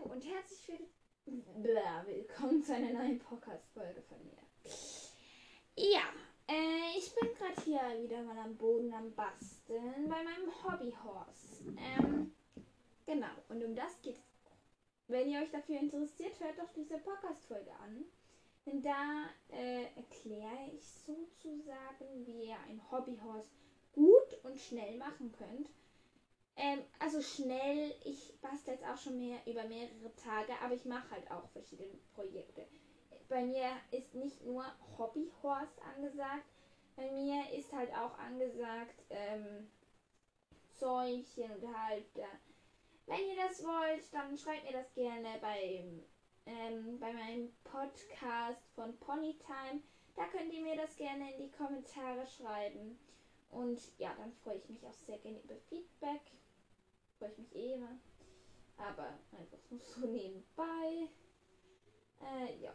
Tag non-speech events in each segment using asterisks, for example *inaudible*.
Hallo und herzlich willkommen zu einer neuen Podcast-Folge von mir. Ja, äh, ich bin gerade hier wieder mal am Boden am Basteln bei meinem Hobbyhorse. Ähm, genau, und um das geht es auch. Wenn ihr euch dafür interessiert, hört doch diese Podcast-Folge an. Denn da äh, erkläre ich sozusagen, wie ihr ein Hobbyhorse gut und schnell machen könnt ähm, also schnell, ich bastel jetzt auch schon mehr über mehrere Tage, aber ich mache halt auch verschiedene Projekte. Bei mir ist nicht nur Hobbyhorse angesagt, bei mir ist halt auch angesagt ähm, Zäumchen und Halfter. Wenn ihr das wollt, dann schreibt mir das gerne beim, ähm, bei meinem Podcast von Ponytime. Da könnt ihr mir das gerne in die Kommentare schreiben. Und ja, dann freue ich mich auch sehr gerne über Feedback freue ich mich eh immer. Aber einfach so nebenbei. Äh, ja.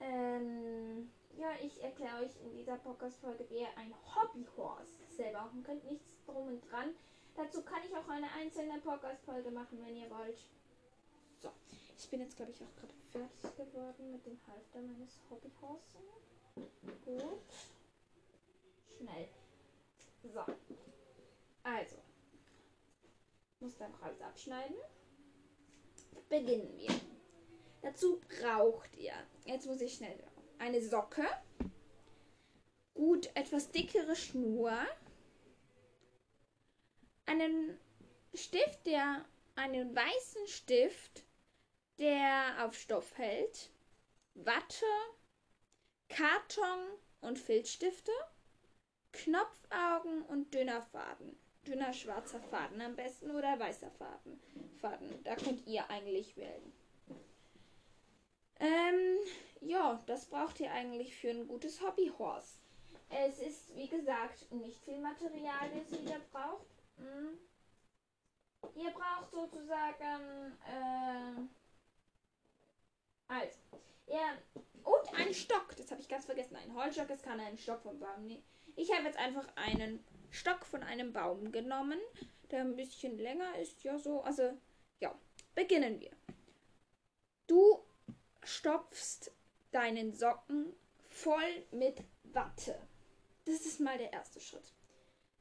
Ähm, ja, ich erkläre euch in dieser Podcast-Folge, wie ihr ein Hobbyhorse selber machen könnt. Nichts drum und dran. Dazu kann ich auch eine einzelne Podcast-Folge machen, wenn ihr wollt. So, ich bin jetzt, glaube ich, auch gerade fertig geworden mit dem Halfter meines Hobbyhorses. Gut. Schnell. So. Also, muss dann noch alles abschneiden. Beginnen wir. Dazu braucht ihr, jetzt muss ich schnell, eine Socke, gut etwas dickere Schnur, einen Stift, der, einen weißen Stift, der auf Stoff hält, Watte, Karton und Filzstifte, Knopfaugen und dünner Faden dünner schwarzer Faden am besten oder weißer Faden. Faden. Da könnt ihr eigentlich wählen. Ähm, ja, das braucht ihr eigentlich für ein gutes Hobbyhorse. Es ist, wie gesagt, nicht viel Material, das ihr braucht. Hm. Ihr braucht sozusagen, äh, also, ja, und einen Stock. Das habe ich ganz vergessen. Ein Holzstock, es kann ein Stock vom Baum nehmen. Ich habe jetzt einfach einen Stock von einem Baum genommen, der ein bisschen länger ist. Ja, so. Also, ja. Beginnen wir. Du stopfst deinen Socken voll mit Watte. Das ist mal der erste Schritt.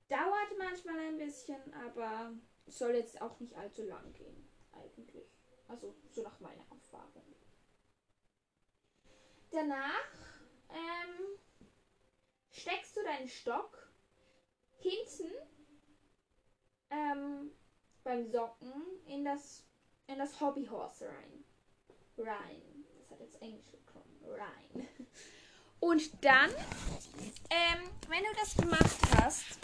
Dauert manchmal ein bisschen, aber soll jetzt auch nicht allzu lang gehen, eigentlich. Also, so nach meiner Erfahrung. Danach ähm, steckst du deinen Stock hinten ähm, beim Socken in das, in das Hobbyhorse rein. Rein. Das hat jetzt Englisch gekommen. Rein. *laughs* Und dann, ähm, wenn du das gemacht hast,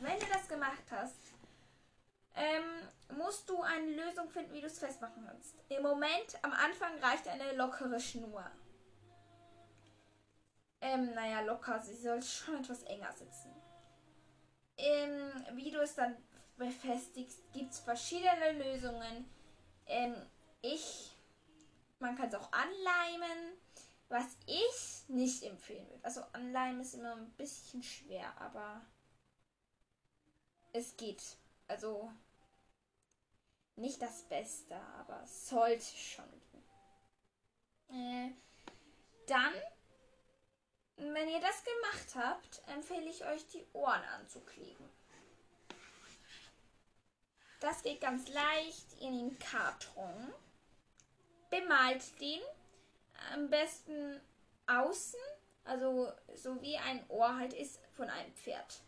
wenn du das gemacht hast, ähm, musst du eine Lösung finden, wie du es festmachen kannst. Im Moment, am Anfang reicht eine lockere Schnur. Ähm, naja, locker. Sie soll schon etwas enger sitzen. Ähm, wie du es dann befestigst, gibt es verschiedene Lösungen. Ähm, ich, man kann es auch anleimen. Was ich nicht empfehlen würde. Also anleimen ist immer ein bisschen schwer, aber es geht. Also nicht das Beste, aber sollte schon gehen. Äh, dann wenn ihr das gemacht habt, empfehle ich euch, die Ohren anzukleben. Das geht ganz leicht. Ihr nehmt Karton, bemalt den am besten außen, also so wie ein Ohr halt ist von einem Pferd.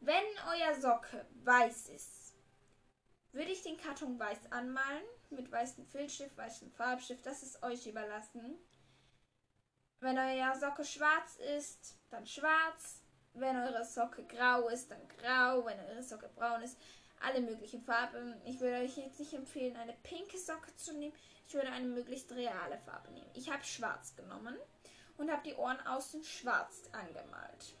Wenn euer Socke weiß ist, würde ich den Karton weiß anmalen mit weißem Filzstift, weißem Farbstift, das ist euch überlassen. Wenn eure Socke schwarz ist, dann schwarz. Wenn eure Socke grau ist, dann grau. Wenn eure Socke braun ist, alle möglichen Farben. Ich würde euch jetzt nicht empfehlen, eine pinke Socke zu nehmen. Ich würde eine möglichst reale Farbe nehmen. Ich habe schwarz genommen und habe die Ohren außen schwarz angemalt.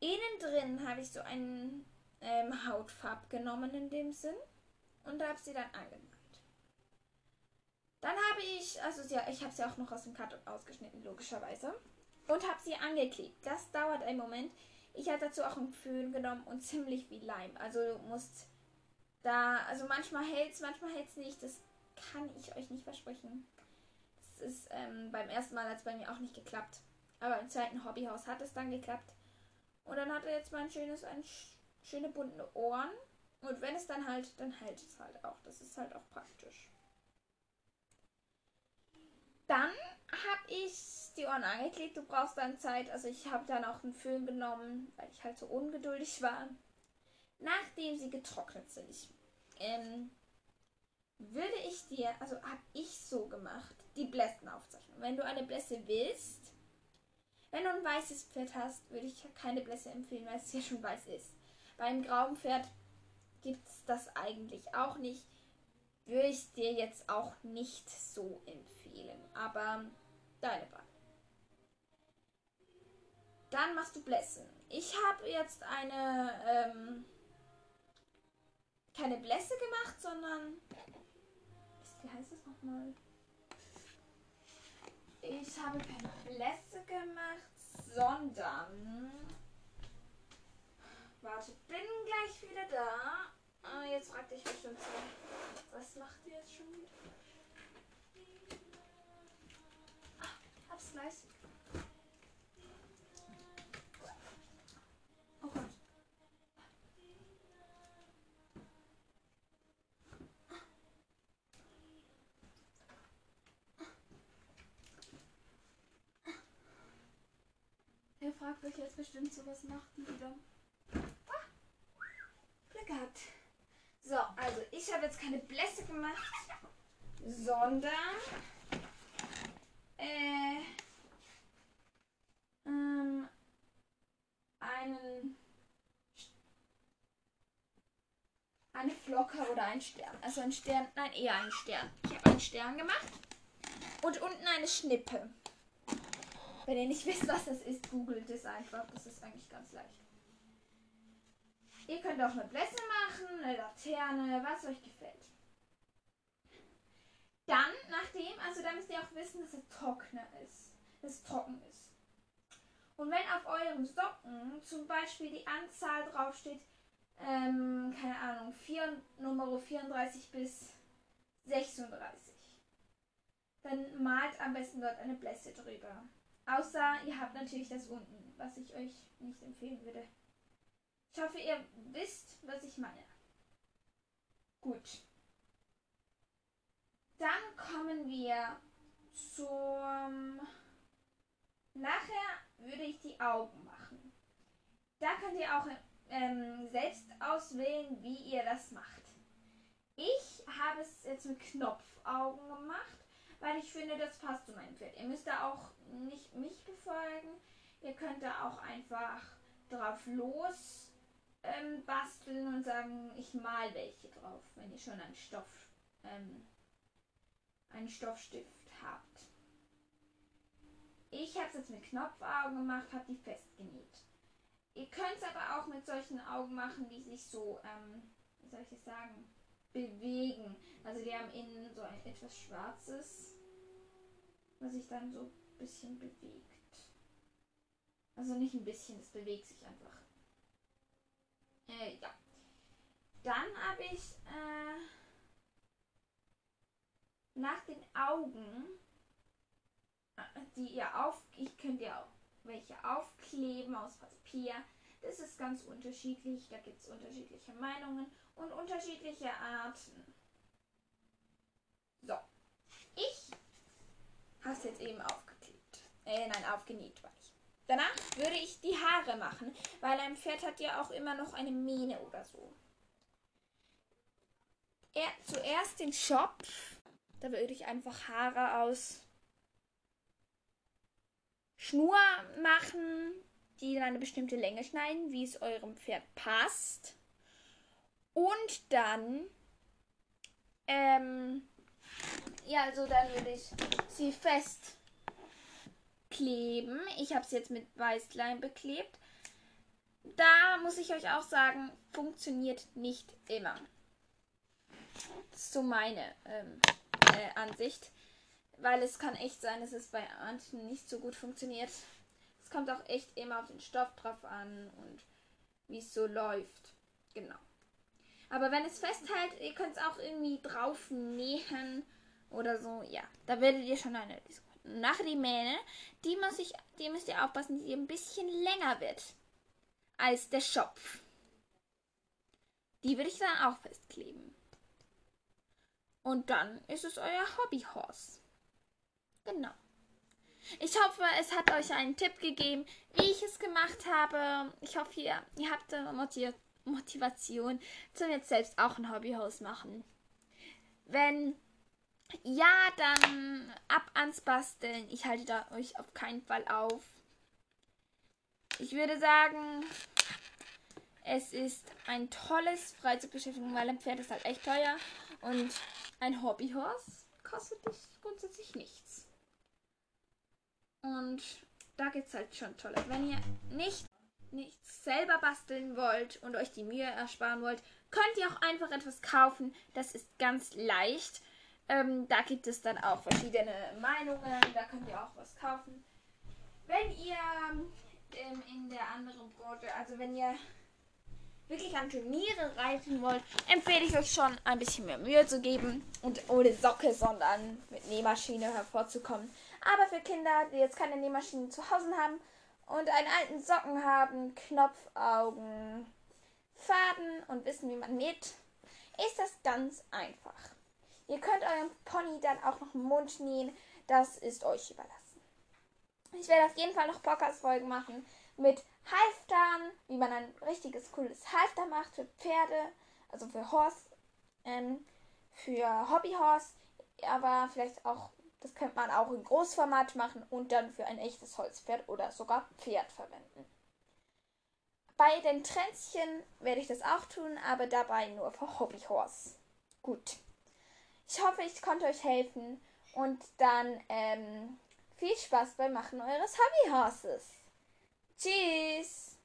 Innen drin habe ich so einen ähm, Hautfarb genommen in dem Sinn und habe sie dann angemalt. Dann habe ich, also ja, ich habe sie auch noch aus dem Karton ausgeschnitten, logischerweise. Und habe sie angeklebt. Das dauert einen Moment. Ich habe dazu auch einen Föhn genommen und ziemlich wie Leim. Also du musst da, also manchmal hält es, manchmal hält es nicht. Das kann ich euch nicht versprechen. Das ist ähm, beim ersten Mal hat es bei mir auch nicht geklappt. Aber im zweiten Hobbyhaus hat es dann geklappt. Und dann hat er jetzt mal ein schönes, ein schöne bunte Ohren. Und wenn es dann halt, dann hält es halt auch. Das ist halt auch praktisch. Dann habe ich die Ohren angeklebt. Du brauchst dann Zeit. Also ich habe dann auch einen Föhn genommen, weil ich halt so ungeduldig war. Nachdem sie getrocknet sind. Ähm, würde ich dir, also habe ich so gemacht, die Blässen aufzeichnen. Wenn du eine Blässe willst, wenn du ein weißes Pferd hast, würde ich keine Blässe empfehlen, weil es hier schon weiß ist. Beim grauen Pferd gibt es das eigentlich auch nicht. Würde ich dir jetzt auch nicht so empfehlen. Aber deine Wahl. Dann machst du Blässen. Ich habe jetzt eine, ähm, keine Blässe gemacht, sondern, wie heißt das nochmal? Ich habe keine Blässe gemacht, sondern, warte, bin gleich wieder da. Ah, jetzt fragt dich bestimmt so, was macht ihr jetzt schon wieder? Ah, hab's gleich. Oh Gott. Er fragt euch jetzt bestimmt so, was macht die wieder? Ah, Glück gehabt. So, also ich habe jetzt keine Blässe gemacht, sondern äh, ähm, einen eine Flocke oder ein Stern. Also ein Stern, nein, eher ein Stern. Ich habe einen Stern gemacht und unten eine Schnippe. Wenn ihr nicht *laughs* wisst, was das ist, googelt es einfach. Das ist eigentlich ganz leicht. Ihr könnt auch eine Blässe machen, eine Laterne, was euch gefällt. Dann, nachdem, also da müsst ihr auch wissen, dass es trockener ist. Dass es trocken ist. Und wenn auf eurem Socken zum Beispiel die Anzahl draufsteht, ähm, keine Ahnung, 4, Nummer 34 bis 36, dann malt am besten dort eine Blässe drüber. Außer ihr habt natürlich das unten, was ich euch nicht empfehlen würde. Ich hoffe, ihr wisst, was ich meine. Gut. Dann kommen wir zum... Nachher würde ich die Augen machen. Da könnt ihr auch ähm, selbst auswählen, wie ihr das macht. Ich habe es jetzt mit Knopfaugen gemacht, weil ich finde, das passt zu meinem Pferd. Ihr müsst da auch nicht mich befolgen. Ihr könnt da auch einfach drauf los ähm, basteln und sagen, ich mal welche drauf, wenn ihr schon einen Stoff, ähm, einen Stoffstift habt. Ich habe es jetzt mit Knopfaugen gemacht, habe die festgenäht. Ihr könnt es aber auch mit solchen Augen machen, die sich so, ähm, wie soll ich das sagen, bewegen. Also die haben innen so ein etwas schwarzes, was sich dann so ein bisschen bewegt. Also nicht ein bisschen, es bewegt sich einfach. Äh, ja. Dann habe ich äh, nach den Augen, äh, die ihr auf, ich könnt ihr auch welche aufkleben aus Papier. Das ist ganz unterschiedlich. Da gibt es unterschiedliche Meinungen und unterschiedliche Arten. So. Ich habe es jetzt eben aufgeklebt. Äh, nein, aufgenäht war ich. Danach würde ich die Haare machen, weil ein Pferd hat ja auch immer noch eine Mähne oder so. Er, zuerst den Schopf. Da würde ich einfach Haare aus Schnur machen, die dann eine bestimmte Länge schneiden, wie es eurem Pferd passt. Und dann, ähm, ja, also dann würde ich sie fest kleben. Ich habe es jetzt mit Weißleim beklebt. Da muss ich euch auch sagen, funktioniert nicht immer. Das ist so meine ähm, äh, Ansicht. Weil es kann echt sein, dass es bei manchen nicht so gut funktioniert. Es kommt auch echt immer auf den Stoff drauf an und wie es so läuft. Genau. Aber wenn es festhält, ihr könnt es auch irgendwie drauf nähen oder so. Ja, da werdet ihr schon eine Nachher die Mähne, die, muss ich, die müsst ihr aufpassen, sie ein bisschen länger wird als der Schopf. Die würde ich dann auch festkleben. Und dann ist es euer Hobbyhorse. Genau. Ich hoffe, es hat euch einen Tipp gegeben, wie ich es gemacht habe. Ich hoffe, ihr, ihr habt Motivation zum jetzt selbst auch ein Hobbyhaus machen. Wenn ja, dann ab ans Basteln. Ich halte da euch auf keinen Fall auf. Ich würde sagen, es ist ein tolles Freizeitbeschäftigung, weil ein Pferd ist halt echt teuer. Und ein Hobbyhorse kostet das grundsätzlich nichts. Und da gibt es halt schon tolle. Wenn ihr nicht nichts selber basteln wollt und euch die Mühe ersparen wollt, könnt ihr auch einfach etwas kaufen. Das ist ganz leicht. Ähm, da gibt es dann auch verschiedene Meinungen. Da könnt ihr auch was kaufen. Wenn ihr ähm, in der anderen Branche, also wenn ihr wirklich an Turniere reiten wollt, empfehle ich euch schon ein bisschen mehr Mühe zu geben und ohne Socke, sondern mit Nähmaschine hervorzukommen. Aber für Kinder, die jetzt keine Nähmaschine zu Hause haben und einen alten Socken haben, Knopfaugen, Faden und wissen, wie man näht, ist das ganz einfach. Ihr könnt eurem Pony dann auch noch einen Mund nähen. Das ist euch überlassen. Ich werde auf jeden Fall noch Podcast-Folgen machen mit Halftern, wie man ein richtiges cooles Halfter macht für Pferde, also für Horse, ähm, für Hobbyhorse, aber vielleicht auch, das könnte man auch in Großformat machen und dann für ein echtes Holzpferd oder sogar Pferd verwenden. Bei den Tränzchen werde ich das auch tun, aber dabei nur für Hobbyhorse. Gut. Ich hoffe, ich konnte euch helfen und dann ähm, viel Spaß beim Machen eures Hobbyhorses. Tschüss!